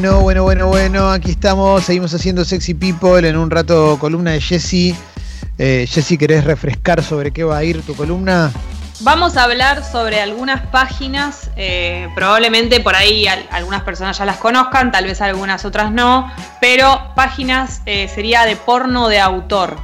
Bueno, bueno, bueno, bueno. Aquí estamos. Seguimos haciendo Sexy People. En un rato, columna de Jessy. Eh, Jessy, ¿querés refrescar sobre qué va a ir tu columna? Vamos a hablar sobre algunas páginas, eh, probablemente por ahí algunas personas ya las conozcan, tal vez algunas otras no, pero páginas eh, sería de porno de autor,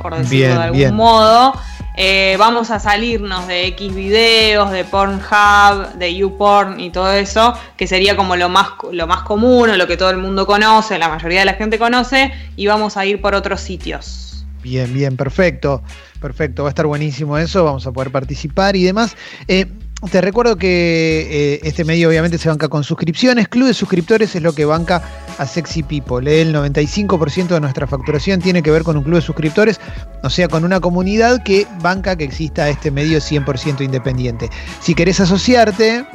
por decirlo de algún modo. Eh, vamos a salirnos de X videos, de Pornhub, de YouPorn y todo eso, que sería como lo más, lo más común o lo que todo el mundo conoce, la mayoría de la gente conoce, y vamos a ir por otros sitios. Bien, bien, perfecto. Perfecto, va a estar buenísimo eso, vamos a poder participar y demás. Eh, te recuerdo que eh, este medio obviamente se banca con suscripciones. Club de suscriptores es lo que banca a Sexy People. El 95% de nuestra facturación tiene que ver con un club de suscriptores, o sea, con una comunidad que banca que exista este medio 100% independiente. Si querés asociarte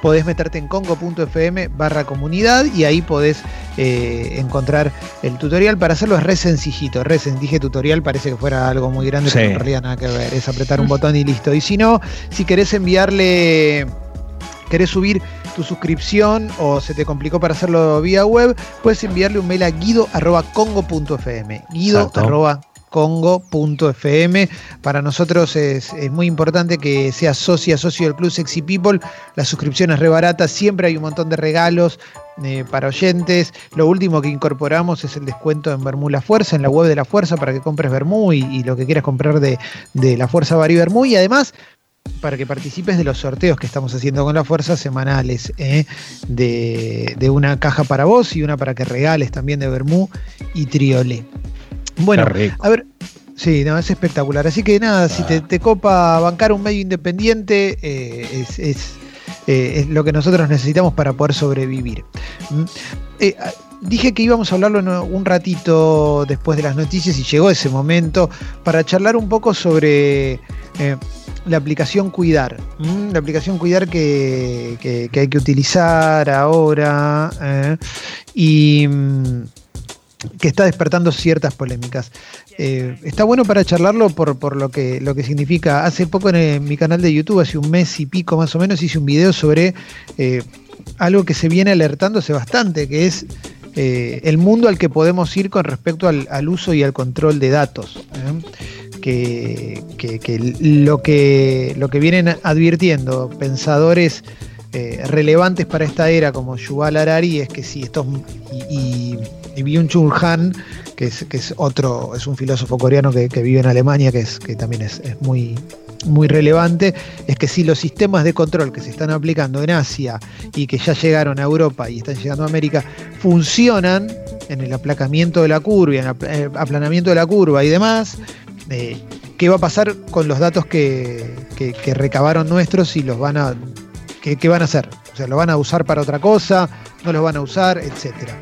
podés meterte en congo.fm barra comunidad y ahí podés eh, encontrar el tutorial. Para hacerlo es re sencillito, re dije tutorial, parece que fuera algo muy grande, pero en realidad nada que ver, es apretar un botón y listo. Y si no, si querés enviarle, querés subir tu suscripción o se te complicó para hacerlo vía web, puedes enviarle un mail a guido.congo.fm. Guido congo.fm. Para nosotros es, muy importante que seas socia, socio del Club Sexy People. La suscripción es re barata, siempre hay un montón de regalos eh, para oyentes. Lo último que incorporamos es el descuento en Bermú La Fuerza, en la web de La Fuerza, para que compres Bermú y, lo que quieras comprar de, La Fuerza Bari Bermú. Y además, para que participes de los sorteos que estamos haciendo con la fuerza semanales, eh, de, de, una caja para vos y una para que regales también de Bermú y Triole. Bueno, a ver, sí, no, es espectacular. Así que nada, si te, te, copa bancar un medio independiente, eh, eh, es, lo que nosotros necesitamos para poder sobrevivir. Mm, eh, dije que íbamos a hablarlo un ratito después de las noticias y llegó ese momento para charlar un poco sobre la aplicación Cuidar. La aplicación Cuidar que, que hay que utilizar ahora. y mm, que está despertando ciertas polémicas. Eh, está bueno para charlarlo por, lo, que, lo que significa. Hace poco en, mi canal de YouTube, hace un mes y pico más o menos, hice un video sobre eh, algo que se viene alertándose bastante, que es eh, el mundo al que podemos ir con respecto al, uso y al control de datos. Que, lo que lo que vienen advirtiendo pensadores relevantes para esta era como Yuval Harari es que si estos y y Byung-Chul Han, que es, que es otro, es un filósofo coreano que, vive en Alemania, que, también es, muy, relevante, es que si los sistemas de control que se están aplicando en Asia y que ya llegaron a Europa y están llegando a América, funcionan en el aplacamiento de la curva, en el aplanamiento de la curva y demás, eh, ¿qué va a pasar con los datos que, recabaron nuestros y los van a... ¿qué, ¿Qué van a hacer? O sea, ¿lo van a usar para otra cosa? ¿No lo van a usar? Etcétera.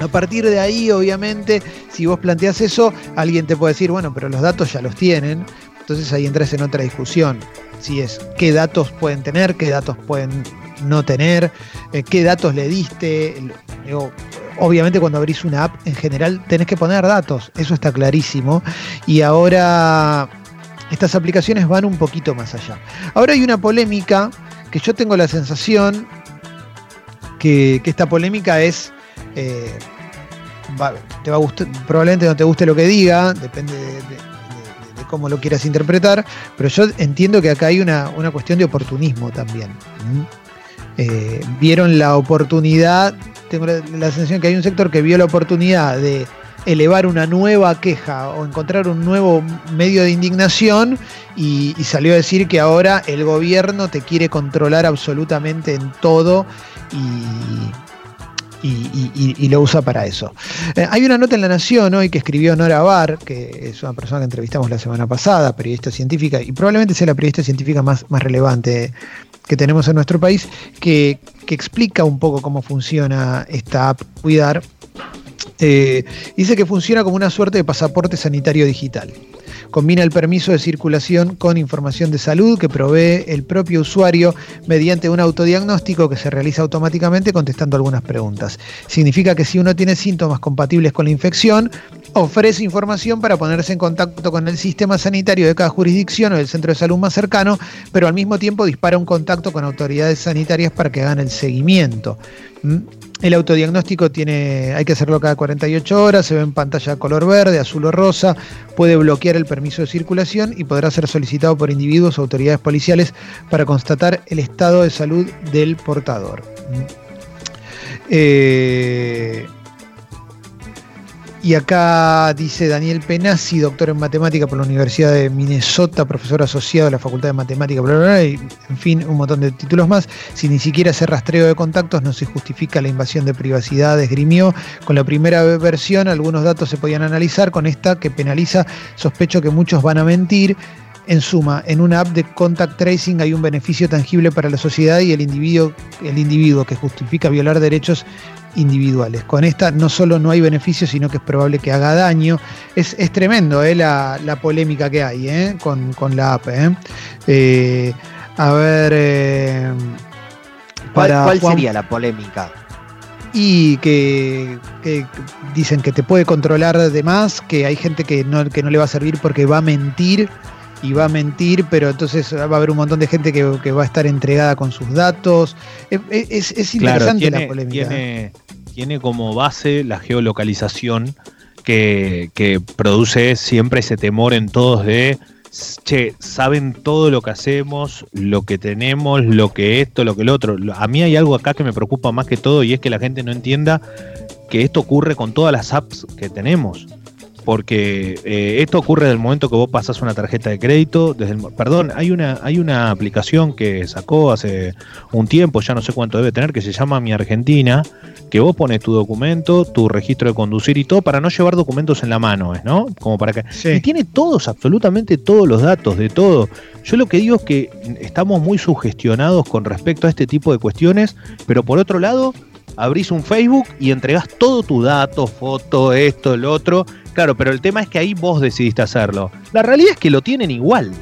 A partir de ahí, obviamente, si vos planteás eso, alguien te puede decir, bueno, pero los datos ya los tienen. Entonces ahí entras en otra discusión. Si es qué datos pueden tener, qué datos pueden no tener, eh, qué datos le diste. obviamente cuando abrís una app en general tenés que poner datos, eso está clarísimo. Y ahora estas aplicaciones van un poquito más allá. Ahora hay una polémica que yo tengo la sensación que, que esta polémica es eh, probablemente no te guste lo que diga, depende de, cómo lo quieras interpretar, pero yo entiendo que acá hay una, cuestión de oportunismo también. Eh, vieron la oportunidad, tengo la, sensación que hay un sector que vio la oportunidad de elevar una nueva queja o encontrar un nuevo medio de indignación y, salió a decir que ahora el gobierno te quiere controlar absolutamente en todo y, y, lo usa para eso. Eh, hay una nota en La Nación hoy que escribió Nora Barr, que es una persona que entrevistamos la semana pasada, periodista científica, y probablemente sea la periodista científica más, más relevante que tenemos en nuestro país, que, explica un poco cómo funciona esta app Cuidar. Eh, dice que funciona como una suerte de pasaporte sanitario digital. Combina el permiso de circulación con información de salud que provee el propio usuario mediante un autodiagnóstico que se realiza automáticamente contestando algunas preguntas. Significa que si uno tiene síntomas compatibles con la infección, ofrece información para ponerse en contacto con el sistema sanitario de cada jurisdicción o el centro de salud más cercano, pero al mismo tiempo dispara un contacto con autoridades sanitarias para que hagan el seguimiento. El autodiagnóstico tiene, hay que hacerlo cada 48 horas, se ve en pantalla color verde, azul o rosa, puede bloquear el permiso de circulación y podrá ser solicitado por individuos o autoridades policiales para constatar el estado de salud del portador. Eh, y acá dice Daniel Penazzi, doctor en matemática por la Universidad de Minnesota, profesor asociado de la Facultad de Matemática, bla, bla, bla, y en fin, un montón de títulos más. Si ni siquiera hace rastreo de contactos, no se justifica la invasión de privacidad, esgrimió. Con la primera versión, algunos datos se podían analizar, con esta que penaliza, sospecho que muchos van a mentir. En suma, en una app de contact tracing hay un beneficio tangible para la sociedad y el individuo, el individuo que justifica violar derechos individuales. Con esta no solo no hay beneficio, sino que es probable que haga daño. Es, tremendo eh, la, polémica que hay eh, con, la app. Eh. a ver... ¿Cuál, sería la polémica? Y que, dicen que te puede controlar de más, que hay gente que no, que no le va a servir porque va a mentir y va a mentir, pero entonces va a haber un montón de gente que, va a estar entregada con sus datos. Es, interesante la polémica. Tiene, tiene, como base la geolocalización que, que produce siempre ese temor en todos de che, saben todo lo que hacemos, lo que tenemos, lo que esto, lo que el otro. A mí hay algo acá que me preocupa más que todo y es que la gente no entienda que esto ocurre con todas las apps que tenemos porque eh, esto ocurre desde el momento que vos pasas una tarjeta de crédito, desde el, perdón, hay una, hay una aplicación que sacó hace un tiempo, ya no sé cuánto debe tener, que se llama Mi Argentina, que vos pones tu documento, tu registro de conducir y todo para no llevar documentos en la mano, ¿no? Como para que... Y tiene todos, absolutamente todos los datos de todo. Yo lo que digo es que estamos muy sugestionados con respecto a este tipo de cuestiones, pero por otro lado, abrís un Facebook y entregás todo tu dato, foto, esto, el otro, Claro, pero el tema es que ahí vos decidiste hacerlo. La realidad es que lo tienen igual.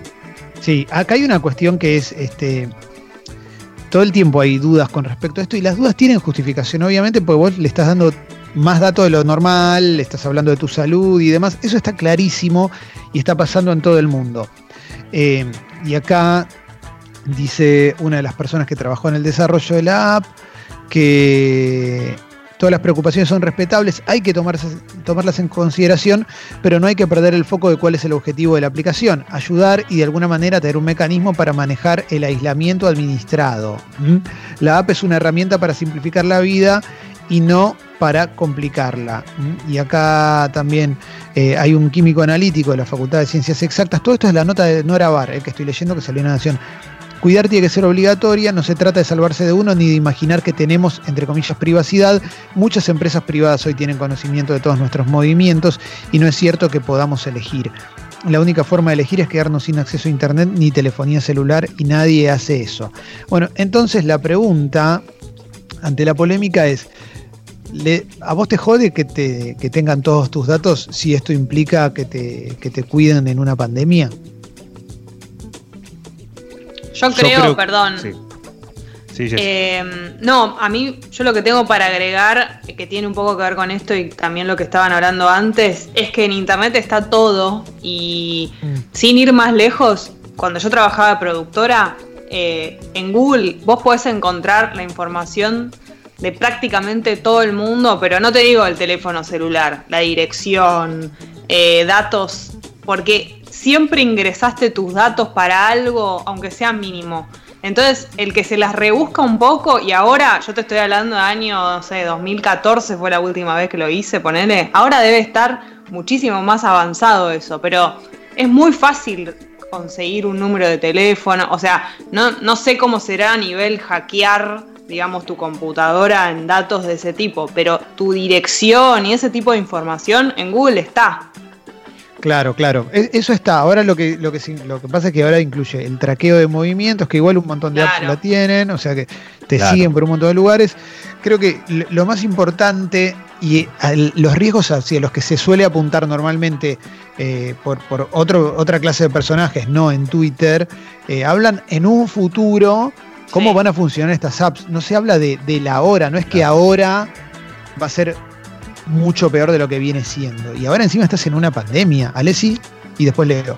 Sí, acá hay una cuestión que es, este, todo el tiempo hay dudas con respecto a esto y las dudas tienen justificación, obviamente, porque vos le estás dando más datos de lo normal, le estás hablando de tu salud y demás. Eso está clarísimo y está pasando en todo el mundo. Eh, y acá dice una de las personas que trabajó en el desarrollo de la app que Todas las preocupaciones son respetables, hay que tomarlas en consideración, pero no hay que perder el foco de cuál es el objetivo de la aplicación, ayudar y de alguna manera tener un mecanismo para manejar el aislamiento administrado. La app es una herramienta para simplificar la vida y no para complicarla. Y acá también eh, hay un químico analítico de la Facultad de Ciencias Exactas. Todo esto es la nota de Nora Bar, el que estoy leyendo que salió en la Nación. Cuidar tiene que ser obligatoria, no se trata de salvarse de uno ni de imaginar que tenemos, entre comillas, privacidad. Muchas empresas privadas hoy tienen conocimiento de todos nuestros movimientos y no es cierto que podamos elegir. La única forma de elegir es quedarnos sin acceso a Internet ni telefonía celular y nadie hace eso. Bueno, entonces la pregunta ante la polémica es, ¿a vos te jode que, te, que tengan todos tus datos si esto implica que te, que te cuiden en una pandemia? Yo creo, perdón. Eh, no, a mí yo lo que tengo para agregar, que tiene un poco que ver con esto y también lo que estaban hablando antes, es que en Internet está todo y mm. sin ir más lejos, cuando yo trabajaba de productora, eh, en Google vos podés encontrar la información de prácticamente todo el mundo, pero no te digo el teléfono celular, la dirección, eh, datos, porque siempre ingresaste tus datos para algo, aunque sea mínimo. Entonces, el que se las rebusca un poco, y ahora, yo te estoy hablando de año, no sé, 2014 fue la última vez que lo hice, ponele. Ahora debe estar muchísimo más avanzado eso, pero es muy fácil conseguir un número de teléfono. O sea, no, no sé cómo será a nivel hackear, digamos, tu computadora en datos de ese tipo, pero tu dirección y ese tipo de información en Google está. Claro, claro. E, eso está. Ahora lo que, lo que, lo que pasa es que ahora incluye el traqueo de movimientos, que igual un montón de apps la tienen, o sea que te siguen por un montón de lugares. Creo que lo más importante y los riesgos hacia los que se suele apuntar normalmente eh, por, otro, otra clase de personajes, no en Twitter, eh, hablan en un futuro cómo van a funcionar estas apps. No se habla de, de la hora, no es que ahora va a ser mucho peor de lo que viene siendo. Y ahora encima estás en una pandemia. Alessi y después Leo.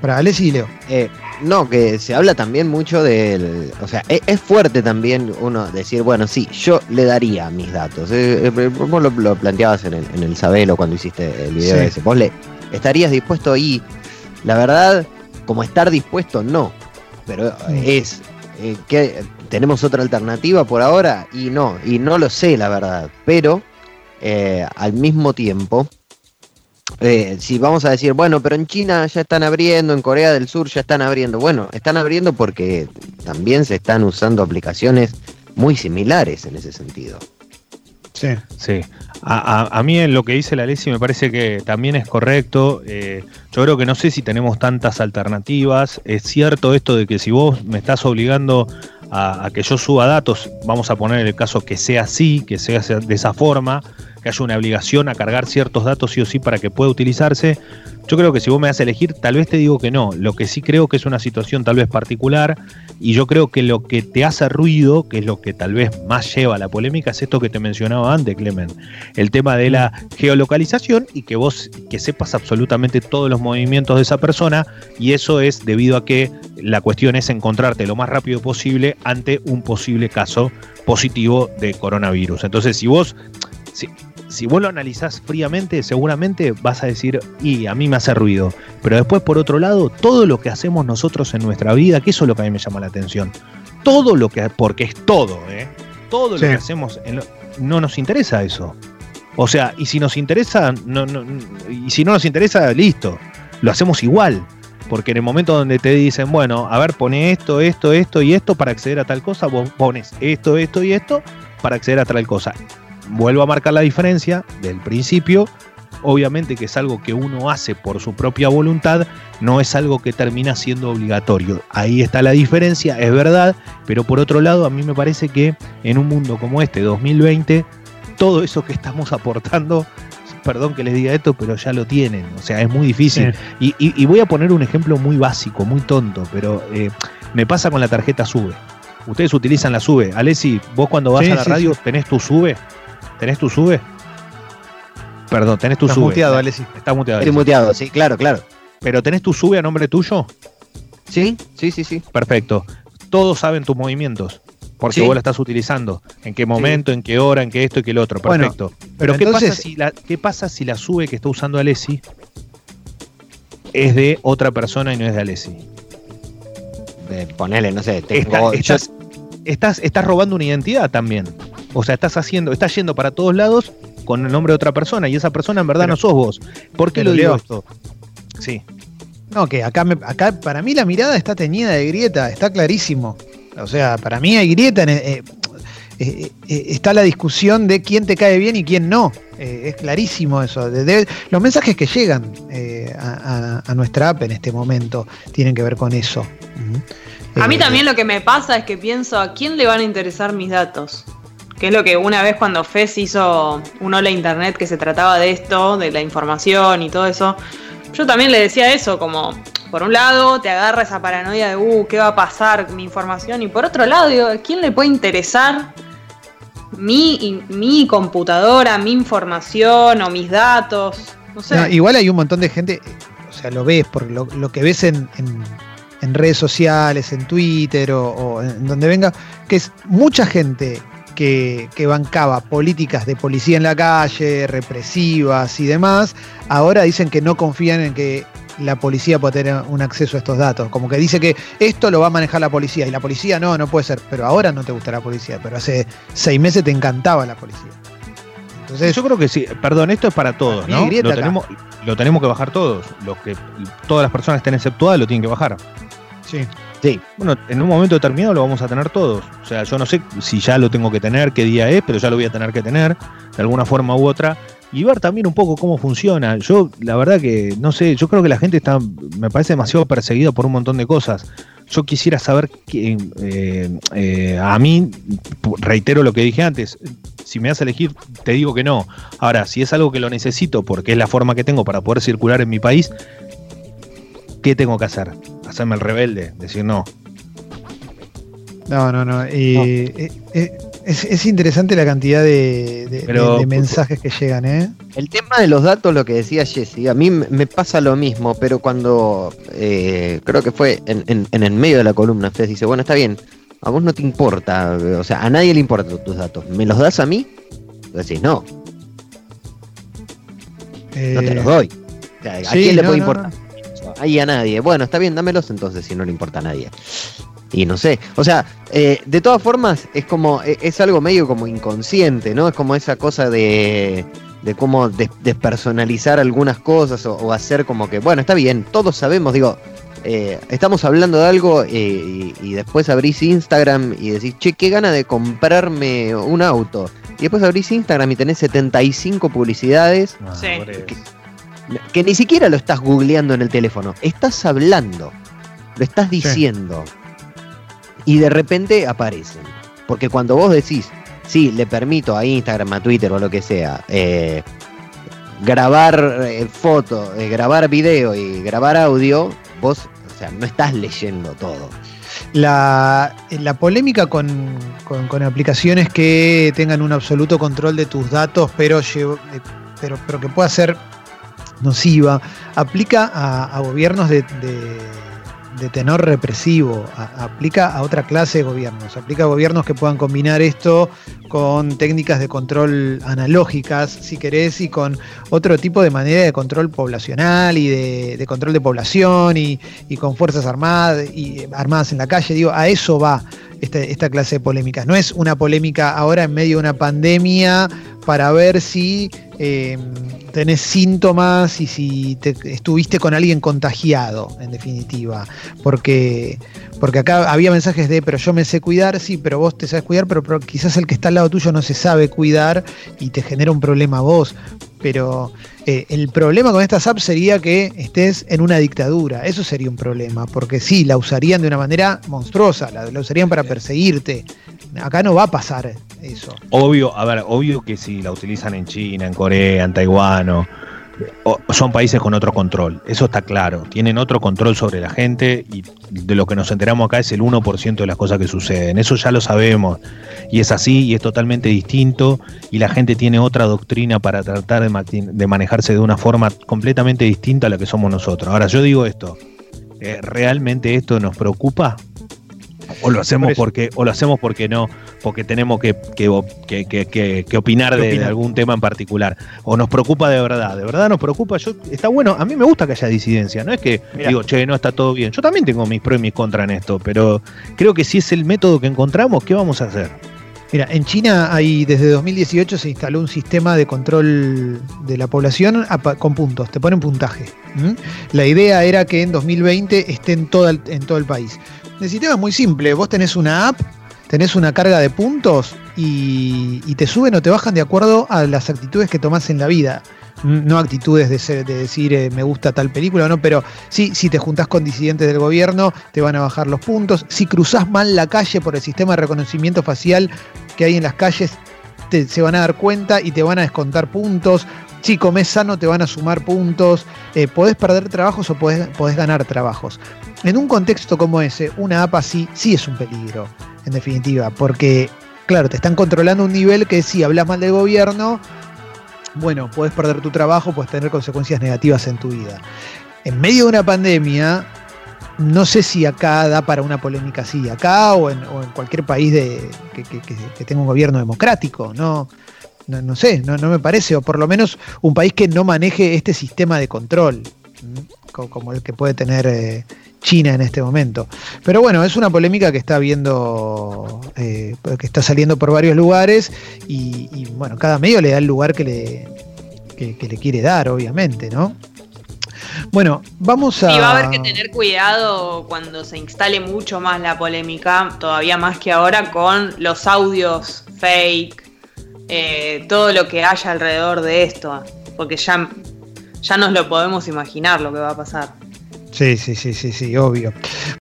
Para Alessi y Leo. Eh, no, que se habla también mucho del. O sea, e, es, fuerte también uno decir, bueno, sí, yo le daría mis datos. Eh, eh, vos lo, planteabas en el, en el Sabelo cuando hiciste el video ese. Vos le estarías dispuesto ahí. La verdad, como estar dispuesto, no. Pero es. Eh, que tenemos otra alternativa por ahora y no, y no lo sé, la verdad. Pero al mismo tiempo eh, si vamos a decir, bueno, pero en China ya están abriendo, en Corea del Sur ya están abriendo, bueno, están abriendo porque también se están usando aplicaciones muy similares en ese sentido. Sí. Sí. A, mí en lo que dice la Lesi me parece que también es correcto. Eh, yo creo que no sé si tenemos tantas alternativas. Es cierto esto de que si vos me estás obligando a, a que yo suba datos, vamos a poner el caso que sea así, que sea de esa forma, que haya una obligación a cargar ciertos datos sí o sí para que pueda utilizarse. Yo creo que si vos me das a elegir, tal vez te digo que no. Lo que sí creo que es una situación tal vez particular y yo creo que lo que te hace ruido, que es lo que tal vez más lleva a la polémica, es esto que te mencionaba antes, Clemen. El tema de la geolocalización y que vos que sepas absolutamente todos los movimientos de esa persona y eso es debido a que la cuestión es encontrarte lo más rápido posible ante un posible caso positivo de coronavirus. Entonces, si vos vos lo analizás fríamente, seguramente vas a decir, y a mí me hace ruido. Pero después, por otro lado, todo lo que hacemos nosotros en nuestra vida, que eso es lo que a mí me llama la atención. Todo lo que, porque es todo, ¿eh? Todo lo que hacemos, no nos interesa eso. O sea, y si nos interesa, no, y si no nos interesa, listo, lo hacemos igual. Porque en el momento donde te dicen, bueno, a ver, pone esto, esto, esto y esto para acceder a tal cosa, vos pones esto, esto y esto para acceder a tal cosa vuelvo a marcar la diferencia del principio. Obviamente que es algo que uno hace por su propia voluntad, no es algo que termina siendo obligatorio. Ahí está la diferencia, es verdad, pero por otro lado a mí me parece que en un mundo como este, 2020, todo eso que estamos aportando, perdón que les diga esto, pero ya lo tienen, o sea, es muy difícil. Y, voy a poner un ejemplo muy básico, muy tonto, pero eh, me pasa con la tarjeta SUBE. Ustedes utilizan la SUBE. Alessi, vos cuando vas a la radio tenés tu SUBE. ¿Tenés tu sube? Perdón, tenés tu sube. muteado, Alessi. Está muteado. Estoy muteado, sí, claro, claro. ¿Pero tenés tu sube a nombre tuyo? Sí, sí, sí, sí. Perfecto. Todos saben tus movimientos. Porque vos la estás utilizando. En qué momento, en qué hora, en qué esto y qué el otro. Perfecto. pero, ¿qué, pasa si la, ¿qué pasa si la sube que está usando Alessi es de otra persona y no es de Alessi? ponele, no sé, tengo, estás, estás, estás robando una identidad también. O sea, estás haciendo, estás yendo para todos lados con el nombre de otra persona y esa persona en verdad no sos vos. ¿Por qué lo digo esto? Sí. No, que acá, acá para mí la mirada está teñida de grieta, está clarísimo. O sea, para mí hay grieta. Eh, eh, eh, está la discusión de quién te cae bien y quién no. es clarísimo eso. los mensajes que llegan a, a, nuestra app en este momento tienen que ver con eso. A mí también lo que me pasa es que pienso a quién le van a interesar mis datos que es lo que una vez cuando FES hizo un hola internet que se trataba de esto, de la información y todo eso, yo también le decía eso, como por un lado te agarra esa paranoia de, uh, ¿qué va a pasar mi información? Y por otro lado, digo, ¿a quién le puede interesar mi, mi computadora, mi información o mis datos? No sé. igual hay un montón de gente, o sea, lo ves, por lo, que ves en, en, redes sociales, en Twitter o en donde venga, que es mucha gente que, bancaba políticas de policía en la calle, represivas y demás, ahora dicen que no confían en que la policía pueda tener un acceso a estos datos. Como que dice que esto lo va a manejar la policía y la policía no, no puede ser. Pero ahora no te gusta la policía, pero hace seis meses te encantaba la policía. Entonces, yo creo que sí, perdón, esto es para todos, ¿no? Lo tenemos, lo tenemos, que bajar todos. Los que todas las personas estén exceptuadas lo tienen que bajar. Sí. Sí. Bueno, en un momento determinado lo vamos a tener todos. O sea, yo no sé si ya lo tengo que tener, qué día es, pero ya lo voy a tener que tener, de alguna forma u otra. Y ver también un poco cómo funciona. Yo, la verdad que, no sé, yo creo que la gente está, me parece demasiado perseguida por un montón de cosas. Yo quisiera saber, que, eh, eh, a mí, reitero lo que dije antes, si me das a elegir, te digo que no. Ahora, si es algo que lo necesito porque es la forma que tengo para poder circular en mi país, ¿qué tengo que hacer? Hacerme el rebelde, decir no. No, no, no. Eh, eh, Es, interesante la cantidad de, mensajes que llegan, ¿eh? El tema de los datos, lo que decía Jesse, a mí me pasa lo mismo, pero cuando eh, creo que fue en, el medio de la columna, usted dice, bueno, está bien, a vos no te importa, o sea, a nadie le importan tus datos, ¿me los das a mí? decís, no. no te los doy. ¿A quién le puede importar? Ahí a nadie. Bueno, está bien, dámelos entonces si no le importa a nadie. Y no sé, o sea, eh, de todas formas es como, e, es algo medio como inconsciente, ¿no? Es como esa cosa de, de cómo despersonalizar algunas cosas o, hacer como que, bueno, está bien, todos sabemos, digo, eh, estamos hablando de algo eh, y, después abrís Instagram y decís, che, qué gana de comprarme un auto. Y después abrís Instagram y tenés 75 publicidades. Ah, que, ni siquiera lo estás googleando en el teléfono, estás hablando, lo estás diciendo y de repente aparecen. Porque cuando vos decís, sí, le permito a Instagram, a Twitter o lo que sea, eh, grabar eh, foto, eh, grabar video y grabar audio, vos, o sea, no estás leyendo todo. La, la polémica con, con, aplicaciones que tengan un absoluto control de tus datos, pero, pero, pero que pueda ser nociva, aplica a, gobiernos de de tenor represivo, aplica a otra clase de gobiernos, aplica a gobiernos que puedan combinar esto con técnicas de control analógicas, si querés, y con otro tipo de manera de control poblacional y de, control de población y, con fuerzas armadas y armadas en la calle. Digo, a eso va este, esta clase de polémicas. No es una polémica ahora en medio de una pandemia para ver si eh, tenés síntomas y si te, estuviste con alguien contagiado, en definitiva. Porque, porque acá había mensajes de, pero yo me sé cuidar, sí, pero vos te sabes cuidar, pero, quizás el que está al lado tuyo no se sabe cuidar y te genera un problema a vos. Pero eh, el problema con estas apps sería que estés en una dictadura. Eso sería un problema, porque sí, la usarían de una manera monstruosa, la usarían para perseguirte. Acá no va a pasar eso. Obvio, a ver, obvio que si la utilizan en China, en Corea, en Taiwán, o, son países con otro control, eso está claro. Tienen otro control sobre la gente y de lo que nos enteramos acá es el 1% de las cosas que suceden. Eso ya lo sabemos y es así y es totalmente distinto y la gente tiene otra doctrina para tratar de, manejarse de una forma completamente distinta a la que somos nosotros. Ahora, yo digo esto, eh, ¿realmente esto nos preocupa? O lo hacemos porque, o lo hacemos porque no, porque tenemos que, que, opinar de, algún tema en particular. O nos preocupa de verdad. De verdad nos preocupa. Yo, está bueno, a mí me gusta que haya disidencia. No es que digo, che, no está todo bien. Yo también tengo mis pros y mis contras en esto, pero creo que si es el método que encontramos, ¿qué vamos a hacer? Mira, en China hay desde 2018 se instaló un sistema de control de la población con puntos, te ponen puntaje. La idea era que en 2020 esté en todo en todo el país. El sistema es muy simple. Vos tenés una app, tenés una carga de puntos y, te suben o te bajan de acuerdo a las actitudes que tomás en la vida. No actitudes de, decir eh, me gusta tal película, no, pero sí, si te juntás con disidentes del gobierno, te van a bajar los puntos. Si cruzás mal la calle por el sistema de reconocimiento facial que hay en las calles, se van a dar cuenta y te van a descontar puntos. Si comes sano, te van a sumar puntos. Eh, podés perder trabajos o podés, podés ganar trabajos en un contexto como ese, una app sí es un peligro, en definitiva, porque, claro, te están controlando un nivel que si hablas mal del gobierno, bueno, puedes perder tu trabajo, puedes tener consecuencias negativas en tu vida. En medio de una pandemia, no sé si acá da para una polémica así, acá o en, cualquier país de, que, tenga un gobierno democrático, no, no, sé, no, me parece, o por lo menos un país que no maneje este sistema de control, como el que puede tener eh, China en este momento. Pero bueno, es una polémica que está viendo, eh, que está saliendo por varios lugares y, bueno, cada medio le da el lugar que le, le quiere dar, obviamente, ¿no? Bueno, vamos a. Y va a haber que tener cuidado cuando se instale mucho más la polémica, todavía más que ahora, con los audios fake, eh, todo lo que haya alrededor de esto, porque ya, ya nos lo podemos imaginar lo que va a pasar. Sí, sí, sí, sí, sí, obvio.